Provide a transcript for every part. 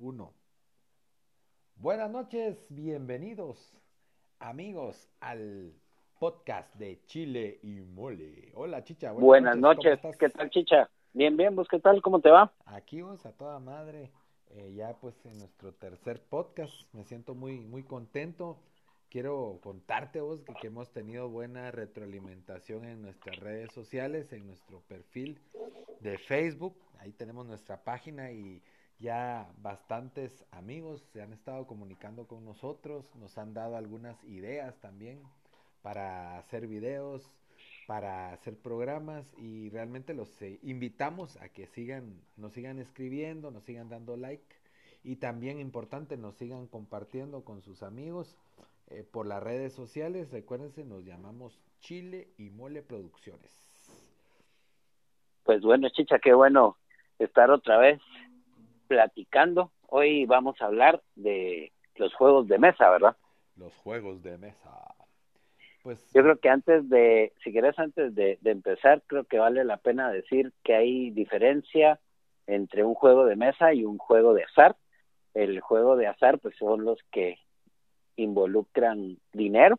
uno. Buenas noches, bienvenidos amigos al podcast de Chile y Mole. Hola Chicha. Buenas, noches, ¿qué tal Chicha? Bien, bien, vos qué tal, ¿cómo te va? Aquí vos a toda madre, eh, ya pues en nuestro tercer podcast, me siento muy, muy contento. Quiero contarte vos que, que hemos tenido buena retroalimentación en nuestras redes sociales, en nuestro perfil de Facebook, ahí tenemos nuestra página y ya bastantes amigos se han estado comunicando con nosotros, nos han dado algunas ideas también para hacer videos, para hacer programas y realmente los eh, invitamos a que sigan, nos sigan escribiendo, nos sigan dando like y también importante nos sigan compartiendo con sus amigos eh, por las redes sociales. Recuérdense, nos llamamos Chile y Mole Producciones. Pues bueno, Chicha, qué bueno estar otra vez platicando. Hoy vamos a hablar de los juegos de mesa, ¿verdad? Los juegos de mesa. Pues yo creo que antes de, si quieres antes de, empezar, creo que vale la pena decir que hay diferencia entre un juego de mesa y un juego de azar. El juego de azar, pues son los que involucran dinero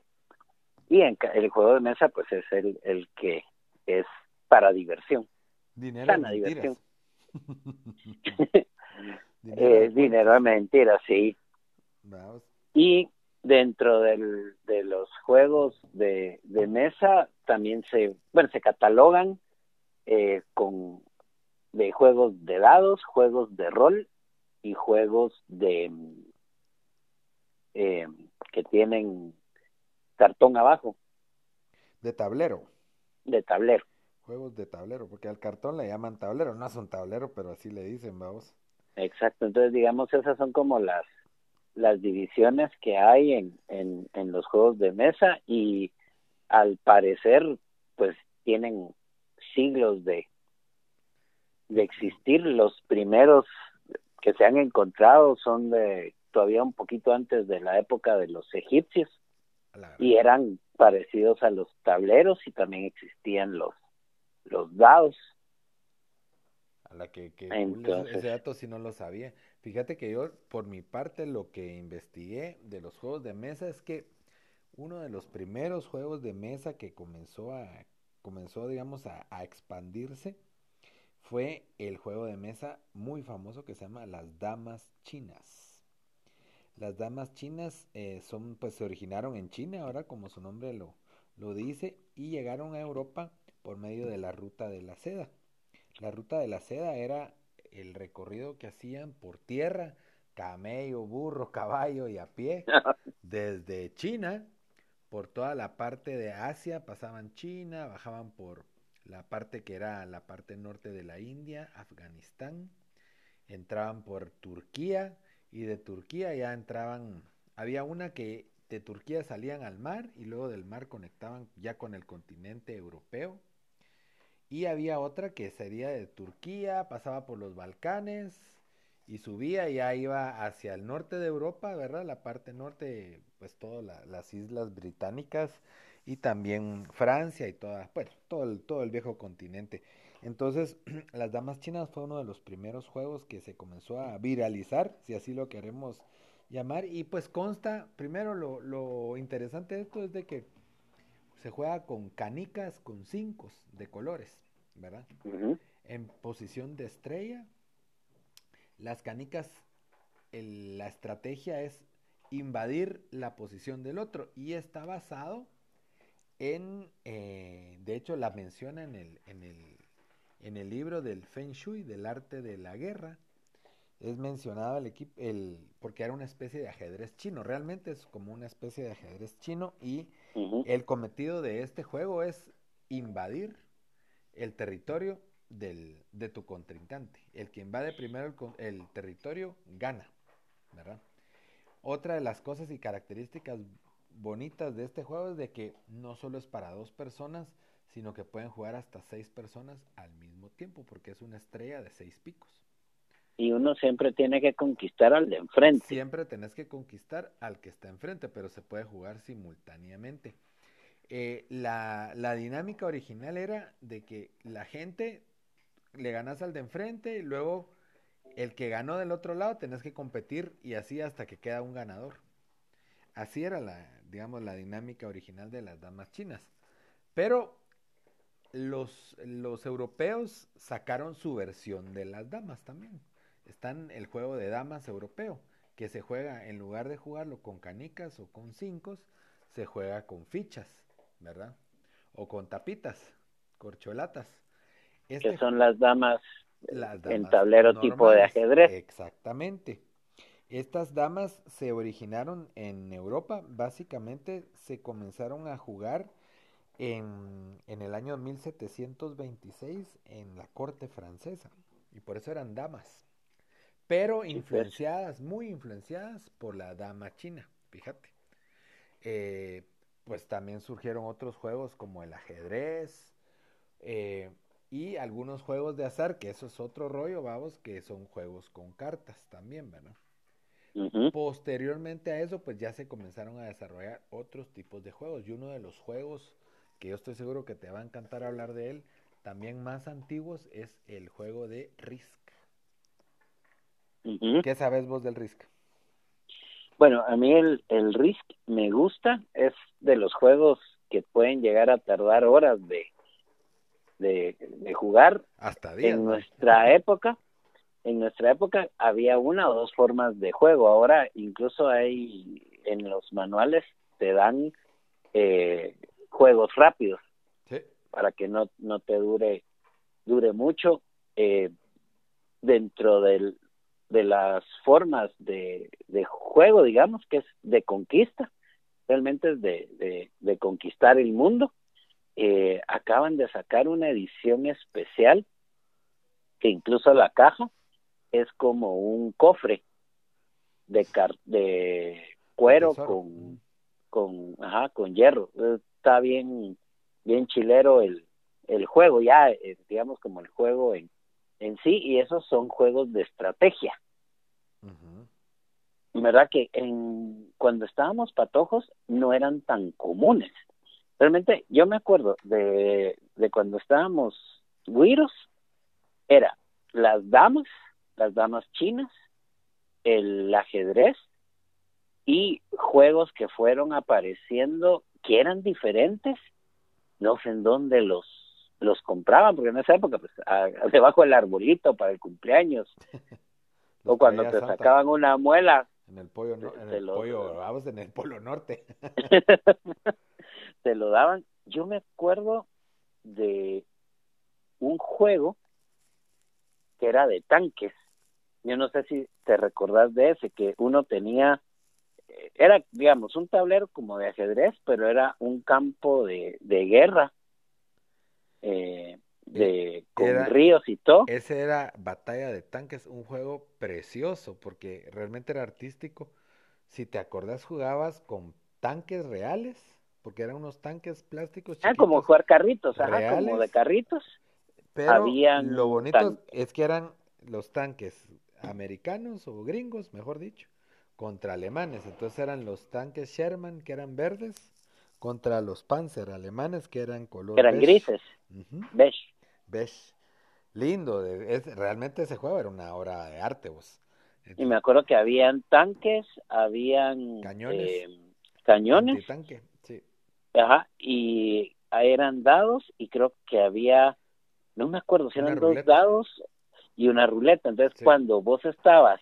y en, el juego de mesa, pues es el, el que es para diversión. Dinero Sana diversión. dinero, eh, dinero de mentiras, sí. Y dentro del, de los juegos de, de mesa también se, bueno, se catalogan eh, con de juegos de dados, juegos de rol y juegos de eh, que tienen cartón abajo. De tablero. De tablero juegos de tablero, porque al cartón le llaman tablero, no es un tablero, pero así le dicen, vamos. Exacto, entonces digamos esas son como las las divisiones que hay en, en, en los juegos de mesa y al parecer pues tienen siglos de de existir los primeros que se han encontrado son de todavía un poquito antes de la época de los egipcios y eran parecidos a los tableros y también existían los los dados. A la que, ese dato si no lo sabía. Fíjate que yo, por mi parte, lo que investigué de los juegos de mesa es que uno de los primeros juegos de mesa que comenzó a, comenzó, digamos, a, expandirse fue el juego de mesa muy famoso que se llama Las Damas Chinas. Las Damas Chinas eh, son, pues se originaron en China, ahora como su nombre lo, lo dice, y llegaron a Europa por medio de la ruta de la seda. La ruta de la seda era el recorrido que hacían por tierra, camello, burro, caballo y a pie, desde China, por toda la parte de Asia, pasaban China, bajaban por la parte que era la parte norte de la India, Afganistán, entraban por Turquía y de Turquía ya entraban, había una que de Turquía salían al mar y luego del mar conectaban ya con el continente europeo y había otra que sería de Turquía, pasaba por los Balcanes y subía ya iba hacia el norte de Europa, ¿verdad? La parte norte, pues todas las islas británicas y también Francia y toda, bueno, todo el, todo el viejo continente. Entonces, las damas chinas fue uno de los primeros juegos que se comenzó a viralizar, si así lo queremos llamar, y pues consta, primero lo, lo interesante de esto es de que se juega con canicas con cinco de colores, ¿verdad? En posición de estrella, las canicas, la estrategia es invadir la posición del otro y está basado en, eh, de hecho la menciona en el, en, el, en el libro del Feng Shui, del arte de la guerra, es mencionado el equipo, el, porque era una especie de ajedrez chino, realmente es como una especie de ajedrez chino y el cometido de este juego es invadir el territorio del, de tu contrincante. El que invade primero el, territorio gana, ¿verdad? Otra de las cosas y características bonitas de este juego es de que no solo es para dos personas, sino que pueden jugar hasta seis personas al mismo tiempo, porque es una estrella de seis picos. Y uno siempre tiene que conquistar al de enfrente. Siempre tenés que conquistar al que está enfrente, pero se puede jugar simultáneamente. Eh, la, la, dinámica original era de que la gente le ganas al de enfrente y luego el que ganó del otro lado tenés que competir y así hasta que queda un ganador. Así era la, digamos, la dinámica original de las damas chinas. Pero los, los europeos sacaron su versión de las damas también. Están el juego de damas europeo, que se juega, en lugar de jugarlo con canicas o con cinco, se juega con fichas, ¿verdad? O con tapitas, corcholatas. Este que son las damas, en tablero tipo de ajedrez. Exactamente. Estas damas se originaron en Europa, básicamente se comenzaron a jugar en, en, el año 1726 en la corte francesa, y por eso eran damas, pero influenciadas, muy influenciadas por la dama china, fíjate. Eh, pues también surgieron otros juegos como el ajedrez eh, y algunos juegos de azar, que eso es otro rollo, vamos, que son juegos con cartas también, ¿verdad? Posteriormente a eso, pues ya se comenzaron a desarrollar otros tipos de juegos. Y uno de los juegos que yo estoy seguro que te va a encantar hablar de él, también más antiguos, es el juego de Risk. ¿Qué sabes vos del Risk? Bueno, a mí el, el Risk me gusta, es de los juegos que pueden llegar a tardar horas de, de, jugar. Hasta días. En nuestra época, en nuestra época había una o dos formas de juego. Ahora incluso hay en los manuales te dan eh, juegos rápidos para que no, no te dure dure mucho eh, dentro del, de las formas de, de juego digamos que es de conquista realmente es de, de, de conquistar el mundo. Eh, acaban de sacar una edición especial que incluso la caja es como un cofre de car de cuero con con ajá, con hierro. Está bien bien chilero el el juego ya eh, digamos como el juego en en sí y esos son juegos de estrategia. Verdad que en cuando estábamos patojos no eran tan comunes. Realmente yo me acuerdo de de cuando estábamos güiros era las damas las damas chinas, el ajedrez y juegos que fueron apareciendo que eran diferentes, no sé en dónde los los compraban, porque en esa época, pues, debajo del arbolito para el cumpleaños, o cuando te sacaban una muela. En el pollo, en el pollo, vamos en el polo norte. te lo daban. Yo me acuerdo de un juego que era de tanques, yo no sé si te recordás de ese, que uno tenía, eh, era, digamos, un tablero como de ajedrez, pero era un campo de, de guerra, eh, de, con ríos y todo. Ese era Batalla de Tanques, un juego precioso, porque realmente era artístico. Si te acordás, jugabas con tanques reales, porque eran unos tanques plásticos. Ah, como jugar carritos, ajá, como de carritos. Pero lo bonito es que eran los tanques americanos o gringos, mejor dicho, contra alemanes. Entonces eran los tanques Sherman que eran verdes contra los Panzer alemanes que eran color eran grises, beige. Lindo, es, realmente ese juego era una obra de arte, vos. y me acuerdo que habían tanques, habían cañones, eh, cañones, tanque, sí. Ajá, y eran dados y creo que había, no me acuerdo si eran dos dados y una ruleta. Entonces, cuando vos estabas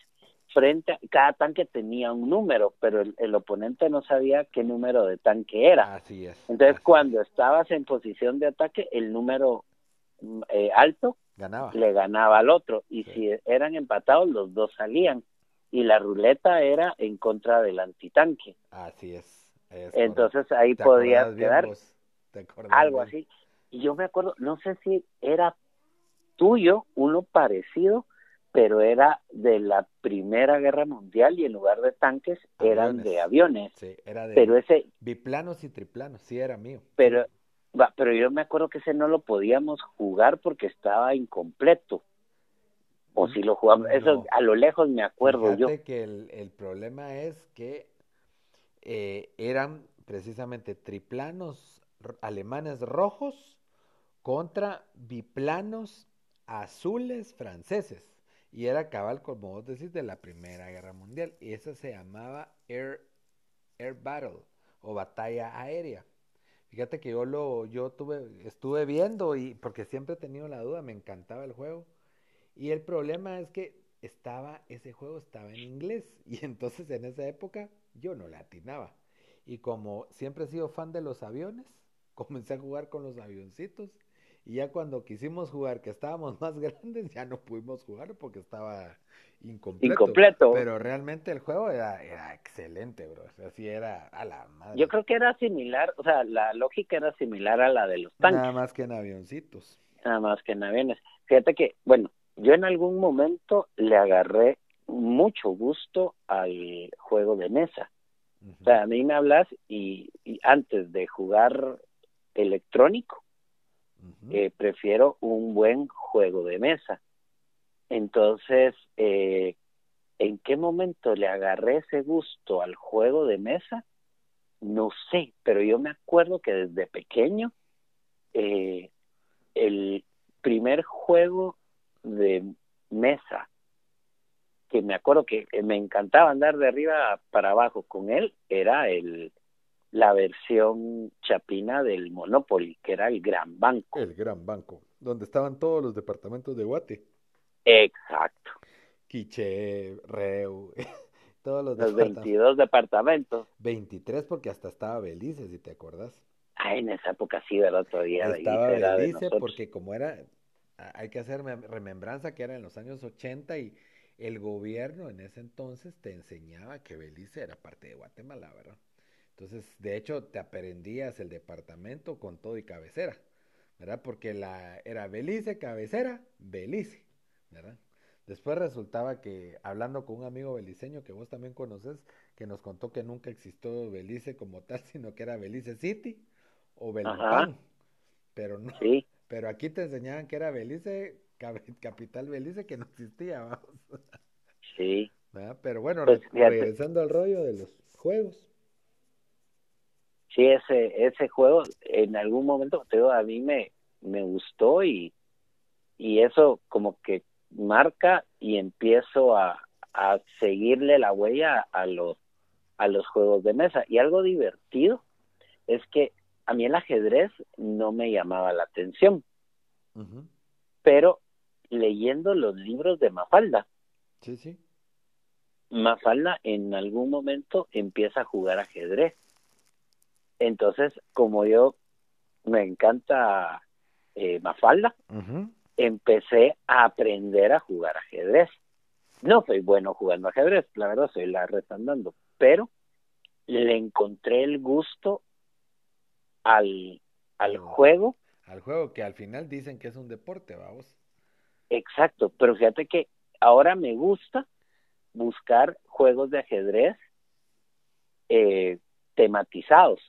frente, a, cada tanque tenía un número, pero el, oponente no sabía qué número de tanque era. Así es. Entonces, cuando estabas en posición de ataque, el número mm, eh, alto ganaba. le ganaba al otro. Y si eran empatados, los dos salían. Y la ruleta era en contra del antitanque. Así es. Entonces ahí podías quedar algo así. Y yo me acuerdo, no sé si era tuyo, uno parecido, pero era de la Primera Guerra Mundial y en lugar de tanques eran de aviones. Sí, era de pero ese, biplanos y triplanos, sí era mío. Pero, pero yo me acuerdo que ese no lo podíamos jugar porque estaba incompleto. O si lo jugamos, eso a lo lejos me acuerdo yo. que el, el problema es que eh, eran precisamente triplanos alemanes rojos contra biplanos azules franceses. Y era cabal, como vos decís, de la Primera Guerra Mundial. Y esa se llamaba Air, Air Battle o Batalla Aérea. Fíjate que yo lo, yo tuve, estuve viendo y porque siempre he tenido la duda, me encantaba el juego. Y el problema es que estaba, ese juego estaba en inglés. Y entonces en esa época yo no la atinaba. Y como siempre he sido fan de los aviones, comencé a jugar con los avioncitos. Y ya cuando quisimos jugar, que estábamos más grandes, ya no pudimos jugar porque estaba incompleto. incompleto. Pero realmente el juego era, era excelente, bro. Así era a la madre. Yo creo que era similar, o sea, la lógica era similar a la de los tanques. Nada más que en avioncitos. Nada más que en aviones. Fíjate que, bueno, yo en algún momento le agarré mucho gusto al juego de mesa. O sea, a mí me hablas y, antes de jugar electrónico, eh, prefiero un buen juego de mesa. Entonces, eh, ¿en qué momento le agarré ese gusto al juego de mesa? No sé, pero yo me acuerdo que desde pequeño eh, el primer juego de mesa que me acuerdo que me encantaba andar de arriba para abajo con él era el la versión chapina del Monopoly, que era el Gran Banco. El Gran Banco, donde estaban todos los departamentos de Guate. Exacto. Quiche, Reu, todos los, los 22 departamentos. 23 porque hasta estaba Belice, si te acuerdas. Ah, en esa época sí, ¿verdad? Todavía estaba Belice porque como era, hay que hacer remembranza que era en los años 80 y el gobierno en ese entonces te enseñaba que Belice era parte de Guatemala, ¿verdad? Entonces, de hecho, te aprendías el departamento con todo y cabecera, ¿verdad? Porque la, era Belice, cabecera, Belice, ¿verdad? Después resultaba que, hablando con un amigo beliceño que vos también conoces, que nos contó que nunca existió Belice como tal, sino que era Belice City o Belipán. Pero no. Pero aquí te enseñaban que era Belice Capital Belice que no existía, vamos. Sí. Pero bueno, pues, regresando al rollo de los juegos. Sí, ese, ese juego en algún momento te a mí me, me gustó y, y eso como que marca y empiezo a, a seguirle la huella a los, a los juegos de mesa. Y algo divertido es que a mí el ajedrez no me llamaba la atención. Pero leyendo los libros de Mafalda. Sí, sí. Mafalda en algún momento empieza a jugar ajedrez. Entonces, como yo me encanta eh, Mafalda, empecé a aprender a jugar ajedrez. No soy bueno jugando ajedrez, la verdad soy la retandando, pero le encontré el gusto al, al juego. Al juego que al final dicen que es un deporte, vamos. Exacto, pero fíjate que ahora me gusta buscar juegos de ajedrez eh, tematizados.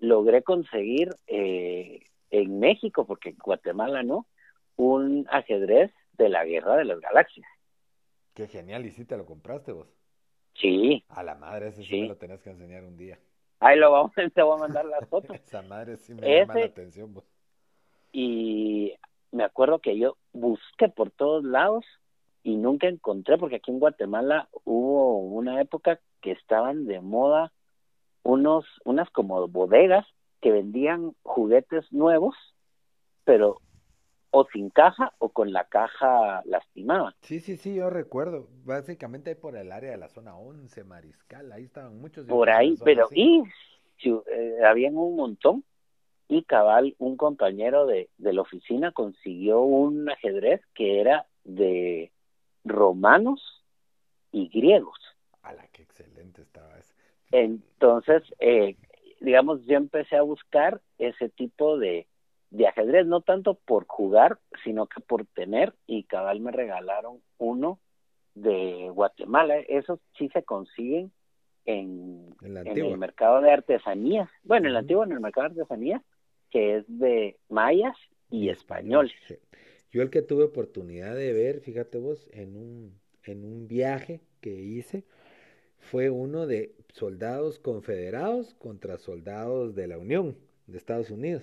Logré conseguir eh, en México, porque en Guatemala no, un ajedrez de la Guerra de las Galaxias. Qué genial, ¿y si te lo compraste vos? Sí. A la madre, ese sí, me lo tenés que enseñar un día. Ahí lo vamos, te voy a mandar las fotos. Esa madre sí me llama la atención vos. Y me acuerdo que yo busqué por todos lados y nunca encontré, porque aquí en Guatemala hubo una época que estaban de moda unos, unas como bodegas que vendían juguetes nuevos, pero o sin caja o con la caja lastimada. Sí, sí, sí, yo recuerdo. Básicamente por el área de la zona 11, Mariscal, ahí estaban muchos. Por ahí, pero y eh, habían un montón y cabal un compañero de, de la oficina consiguió un ajedrez que era de romanos y griegos. ¡Hala, qué excelente estaba ese! Entonces, eh, digamos, yo empecé a buscar ese tipo de, de ajedrez, no tanto por jugar, sino que por tener, y cabal me regalaron uno de Guatemala. Esos sí se consiguen en, en, el mercado de artesanías. Bueno, en el antiguo, en el mercado de artesanías, que es de mayas y españoles. Yo el que tuve oportunidad de ver, fíjate vos, en un, en un viaje que hice, fue uno de soldados confederados contra soldados de la Unión de Estados Unidos.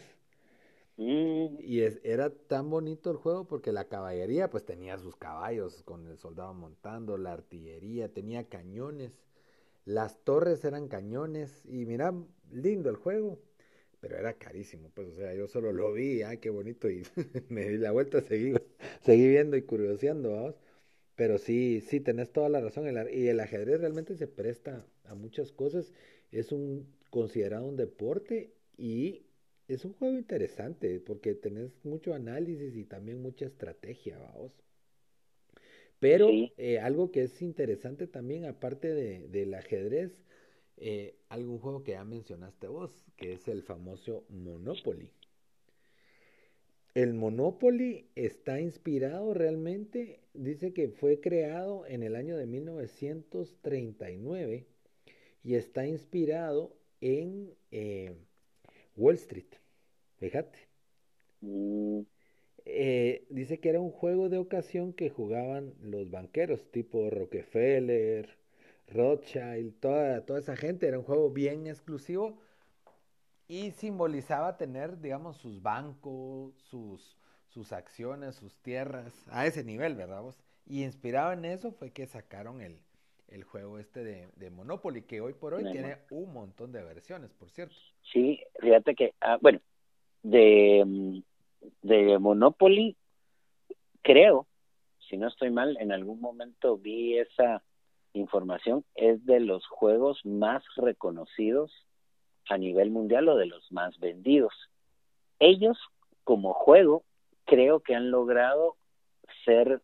Mm. Y es, era tan bonito el juego porque la caballería pues tenía sus caballos con el soldado montando, la artillería, tenía cañones, las torres eran cañones y mira, lindo el juego, pero era carísimo, pues o sea, yo solo lo vi, ay, qué bonito y me di la vuelta, seguí, seguí viendo y curioseando, vamos. Pero sí, sí, tenés toda la razón. y el ajedrez realmente se presta a muchas cosas. Es un considerado un deporte y es un juego interesante porque tenés mucho análisis y también mucha estrategia, vamos. Pero eh, algo que es interesante también, aparte de, del ajedrez, eh, algún juego que ya mencionaste vos, que es el famoso Monopoly. El Monopoly está inspirado realmente, dice que fue creado en el año de 1939 y está inspirado en eh, Wall Street. Fíjate. Mm. Eh, dice que era un juego de ocasión que jugaban los banqueros tipo Rockefeller, Rothschild, toda, toda esa gente. Era un juego bien exclusivo y simbolizaba tener, digamos, sus bancos, sus, sus acciones, sus tierras, a ese nivel, ¿verdad vos? Y inspirado en eso fue que sacaron el, el juego este de, de, Monopoly, que hoy por hoy tiene un montón de versiones, por cierto. Sí, fíjate que, ah, bueno, de, de Monopoly, creo, si no estoy mal, en algún momento vi esa información, es de los juegos más reconocidos a nivel mundial o de los más vendidos. Ellos, como juego, creo que han logrado ser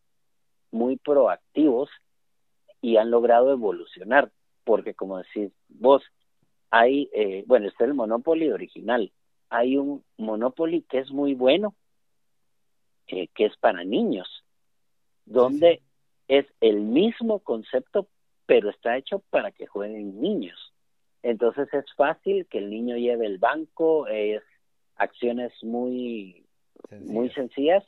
muy proactivos y han logrado evolucionar, porque como decís vos, hay, eh, bueno, está el Monopoly original, hay un Monopoly que es muy bueno, eh, que es para niños, donde es el mismo concepto, pero está hecho para que jueguen niños. Entonces es fácil que el niño lleve el banco, es acciones muy muy sencillas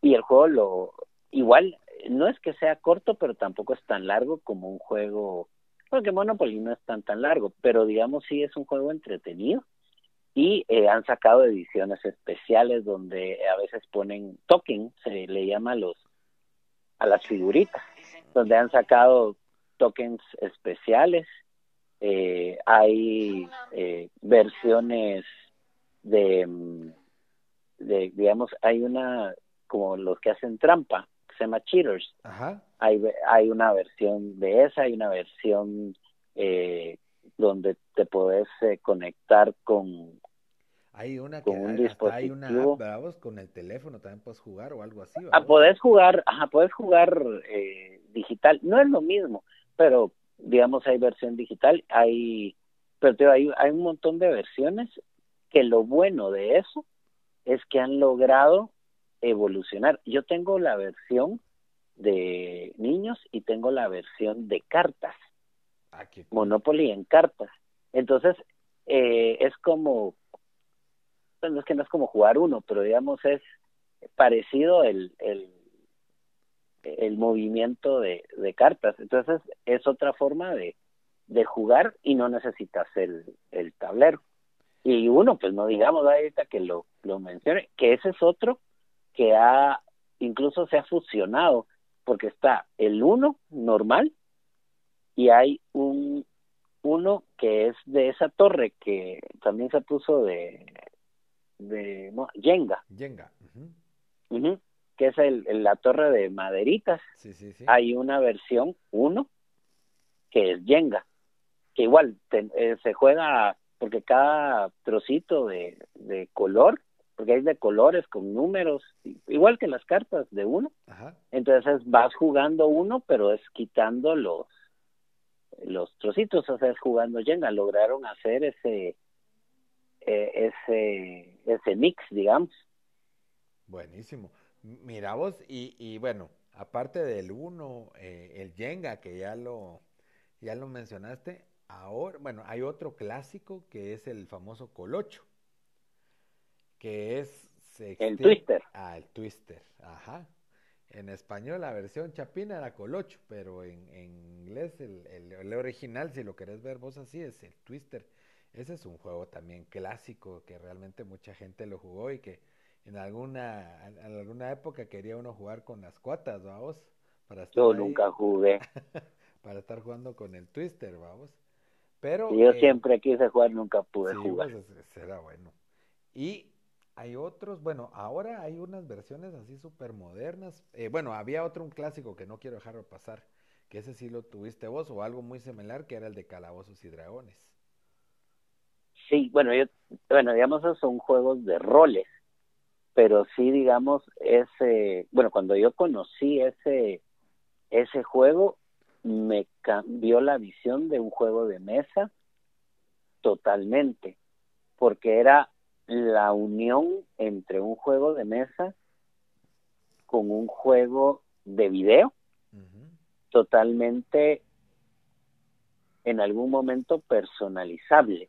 y el juego lo igual no es que sea corto, pero tampoco es tan largo como un juego porque Monopoly no es tan tan largo, pero digamos sí es un juego entretenido. Y eh, han sacado ediciones especiales donde a veces ponen token, se le llama a los a las figuritas, donde han sacado tokens especiales. Eh, hay eh, versiones de, mm, de, digamos, hay una, como los que hacen trampa, se llama Cheaters. Hay, hay una versión de esa, hay una versión eh, donde te puedes eh, conectar con hay una que un hay una app, con el teléfono también puedes jugar o algo así. Ah, puedes jugar, ajá, puedes jugar eh, digital. No es lo mismo, pero digamos, hay versión digital, hay, pero hay, hay un montón de versiones que lo bueno de eso es que han logrado evolucionar. Yo tengo la versión de niños y tengo la versión de cartas. Ah, Monopoly en cartas. Entonces, eh, es como, bueno, es que no es como jugar uno, pero digamos es parecido el, el, el movimiento de, de cartas. Entonces es otra forma de, de jugar y no necesitas el, el tablero. Y uno, pues no digamos ahorita que lo, lo mencione, que ese es otro que ha, incluso se ha fusionado, porque está el uno normal y hay un uno que es de esa torre que también se puso de de no, Jenga. Jenga que es el, la torre de maderitas. Hay una versión 1 que es Jenga, que igual eh, se juega porque cada trocito de, de color, porque hay de colores con números, igual que las cartas de uno. Entonces vas jugando uno, pero es quitando los los trocitos, o sea, es jugando Jenga. Lograron hacer ese eh, ese ese mix, digamos. Buenísimo. Mira vos, y, y bueno, aparte del uno, eh, el Jenga, que ya lo, ya lo mencionaste, ahora, bueno, hay otro clásico que es el famoso Colocho, que es... el Twister. Ah, el Twister, ajá. En español la versión chapina era Colocho, pero en, en inglés el, el, el, original, si lo querés ver vos así, es el Twister. Ese es un juego también clásico que realmente mucha gente lo jugó y que en alguna, en alguna época quería uno jugar con las cuatas, vamos. Para Yo nunca jugué. para estar jugando con el Twister, vamos. Pero. yo eh, siempre quise jugar, nunca pude jugar. Pues, será bueno. Y hay otros, bueno, ahora hay unas versiones así súper modernas. Eh, bueno, había otro, un clásico que no quiero dejarlo pasar, que ese sí lo tuviste vos, o algo muy similar, que era el de Calabozos y Dragones. Sí, bueno, yo, bueno, digamos, esos son juegos de roles, pero sí, digamos, ese, bueno, cuando yo conocí ese, ese juego, me cambió la visión de un juego de mesa totalmente, porque era la unión entre un juego de mesa con un juego de video totalmente en algún momento personalizable.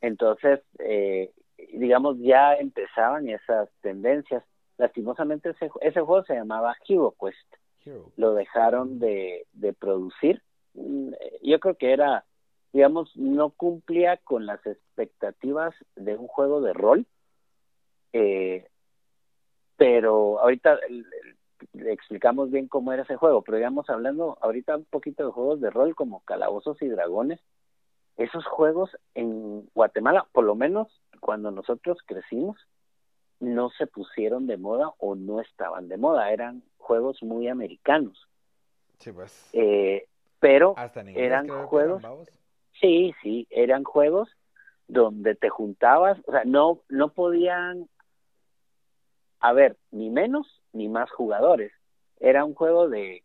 Entonces, eh, digamos, ya empezaban esas tendencias. Lastimosamente ese, ese juego se llamaba Hero Quest. Lo dejaron de, de producir. Mm, yo creo que era digamos, no cumplía con las expectativas de un juego de rol. Eh, pero ahorita le explicamos bien cómo era ese juego, pero digamos, hablando ahorita un poquito de juegos de rol como Calabozos y Dragones, esos juegos en Guatemala, por lo menos cuando nosotros crecimos, no se pusieron de moda o no estaban de moda, eran juegos muy americanos. Sí, pues. Eh, pero eran juegos. Sí, sí, eran juegos donde te juntabas, o sea, no, no podían haber ni menos ni más jugadores. Era un juego de,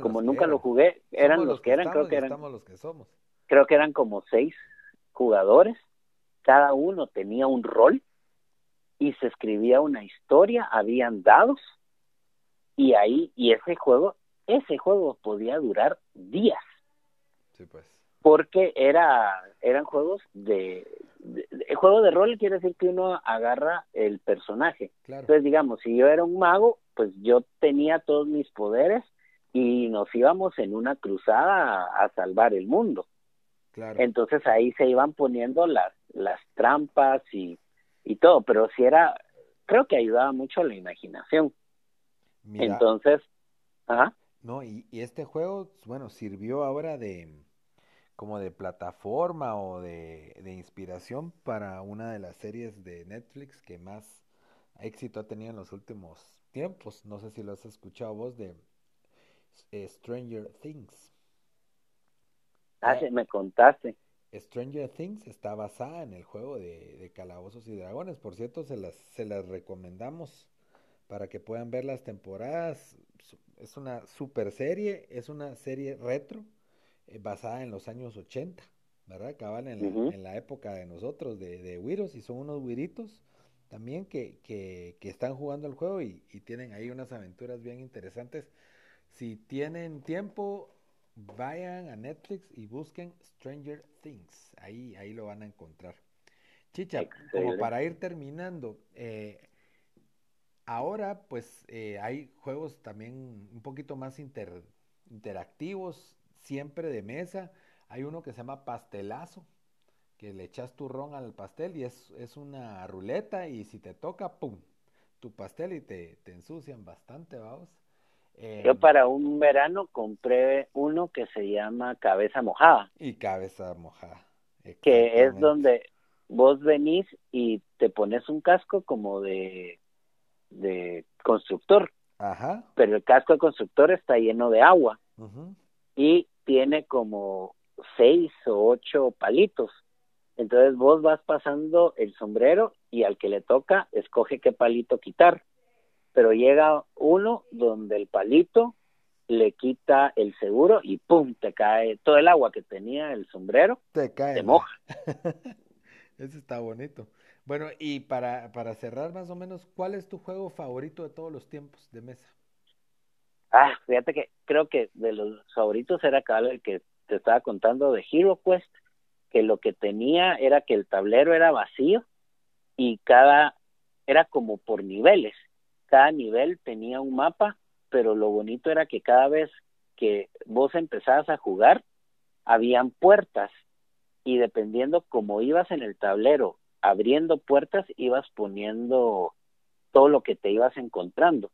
como nunca lo jugué, eran los, que, eran, creo que eran, los que somos. Creo que eran como seis jugadores, cada uno tenía un rol y se escribía una historia, habían dados y ahí, y ese juego, ese juego podía durar días. Sí, pues porque era eran juegos de, juego de rol quiere decir que uno agarra el personaje. Entonces, digamos, si yo era un mago, pues yo tenía todos mis poderes y nos íbamos en una cruzada a, salvar el mundo. Entonces ahí se iban poniendo las las trampas y y todo, pero si era creo que ayudaba mucho la imaginación. Entonces, ajá. No, y, y este juego, bueno, sirvió ahora de como de plataforma o de, inspiración para una de las series de Netflix que más éxito ha tenido en los últimos tiempos. No sé si lo has escuchado vos de eh, Stranger Things. Ah, sí, me contaste. Stranger Things está basada en el juego de, de, Calabozos y Dragones. Por cierto, se las, se las recomendamos para que puedan ver las temporadas. Es una super serie, es una serie retro eh, basada en los años 80, ¿verdad? Cabal en la, en la época de nosotros, de, de Wiros, y son unos Wiritos también que, que, que están jugando el juego y, y, tienen ahí unas aventuras bien interesantes. Si tienen tiempo, vayan a Netflix y busquen Stranger Things, ahí, ahí lo van a encontrar. Chicha, como para ir terminando, eh, ahora pues eh, hay juegos también un poquito más inter, interactivos, siempre de mesa. Hay uno que se llama pastelazo, que le echas tu ron al pastel y es, es una ruleta y si te toca, ¡pum! Tu pastel y te, te ensucian bastante, vamos. Yo em, para un verano compré uno que se llama cabeza mojada. Y cabeza mojada. Que es donde vos venís y te pones un casco como de, de constructor. Ajá. Pero el casco de constructor está lleno de agua. Y tiene como seis o ocho palitos. Entonces vos vas pasando el sombrero y al que le toca escoge qué palito quitar. Pero llega uno donde el palito le quita el seguro y pum, te cae todo el agua que tenía el sombrero, te cae, te moja. Eso está bonito. Bueno, y para, para cerrar más o menos, ¿cuál es tu juego favorito de todos los tiempos de mesa? Ah, fíjate que creo que de los favoritos era cada el que te estaba contando de Hero Quest, que lo que tenía era que el tablero era vacío y cada era como por niveles. Cada nivel tenía un mapa, pero lo bonito era que cada vez que vos empezabas a jugar, habían puertas y dependiendo cómo ibas en el tablero abriendo puertas ibas poniendo todo lo que te ibas encontrando.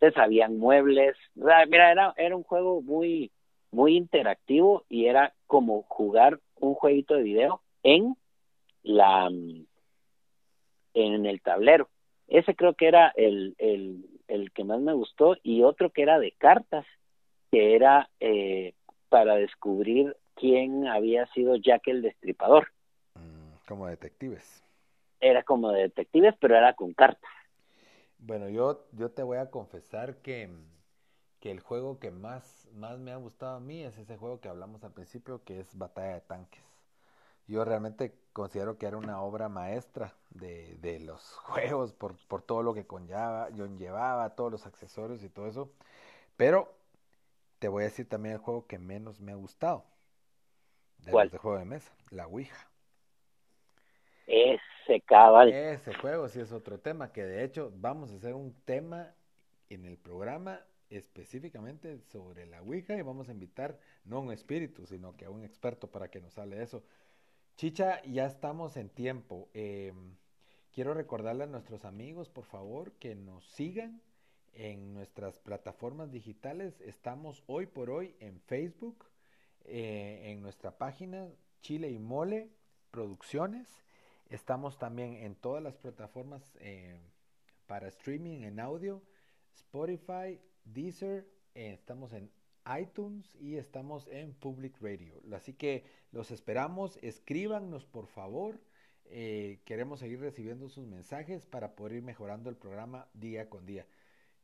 Entonces habían muebles, mira, era, era un juego muy, muy interactivo y era como jugar un jueguito de video en la en el tablero. Ese creo que era el, el, el que más me gustó y otro que era de cartas, que era eh, para descubrir quién había sido Jack el Destripador. Mm, como detectives. Era como de detectives, pero era con cartas. Bueno, yo, yo te voy a confesar que, que el juego que más, más me ha gustado a mí es ese juego que hablamos al principio, que es Batalla de Tanques. Yo realmente considero que era una obra maestra de, de los juegos por, por todo lo que conlleva, yo llevaba, todos los accesorios y todo eso. Pero te voy a decir también el juego que menos me ha gustado. De ¿Cuál? juego de mesa, la Ouija. Ese. Ese juego sí es otro tema, que de hecho vamos a hacer un tema en el programa específicamente sobre la Ouija y vamos a invitar no un espíritu, sino que a un experto para que nos hable de eso. Chicha, ya estamos en tiempo. Em, quiero recordarle a nuestros amigos, por favor, que nos sigan en nuestras plataformas digitales. Estamos hoy por hoy en Facebook, eh, en nuestra página Chile y Mole Producciones. Estamos también en todas las plataformas eh, para streaming en audio, Spotify, Deezer, eh, estamos en iTunes y estamos en Public Radio. Así que los esperamos, escríbanos por favor. queremos seguir recibiendo sus mensajes para poder ir mejorando el programa día con día.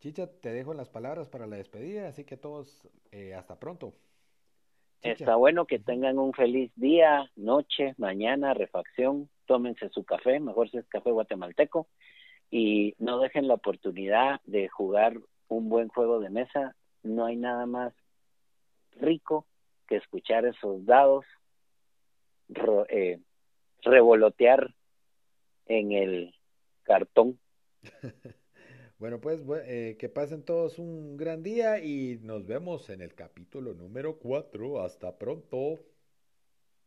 Chicha, te dejo las palabras para la despedida, así que todos, eh, hasta pronto. Está bueno que tengan un feliz día, noche, mañana, refacción, tómense su café, mejor si es café guatemalteco, y no dejen la oportunidad de jugar un buen juego de mesa. No hay nada más rico que escuchar esos dados eh, revolotear en el cartón. Bueno, pues eh, que pasen todos un gran día y nos vemos en el capítulo número 4. Hasta pronto.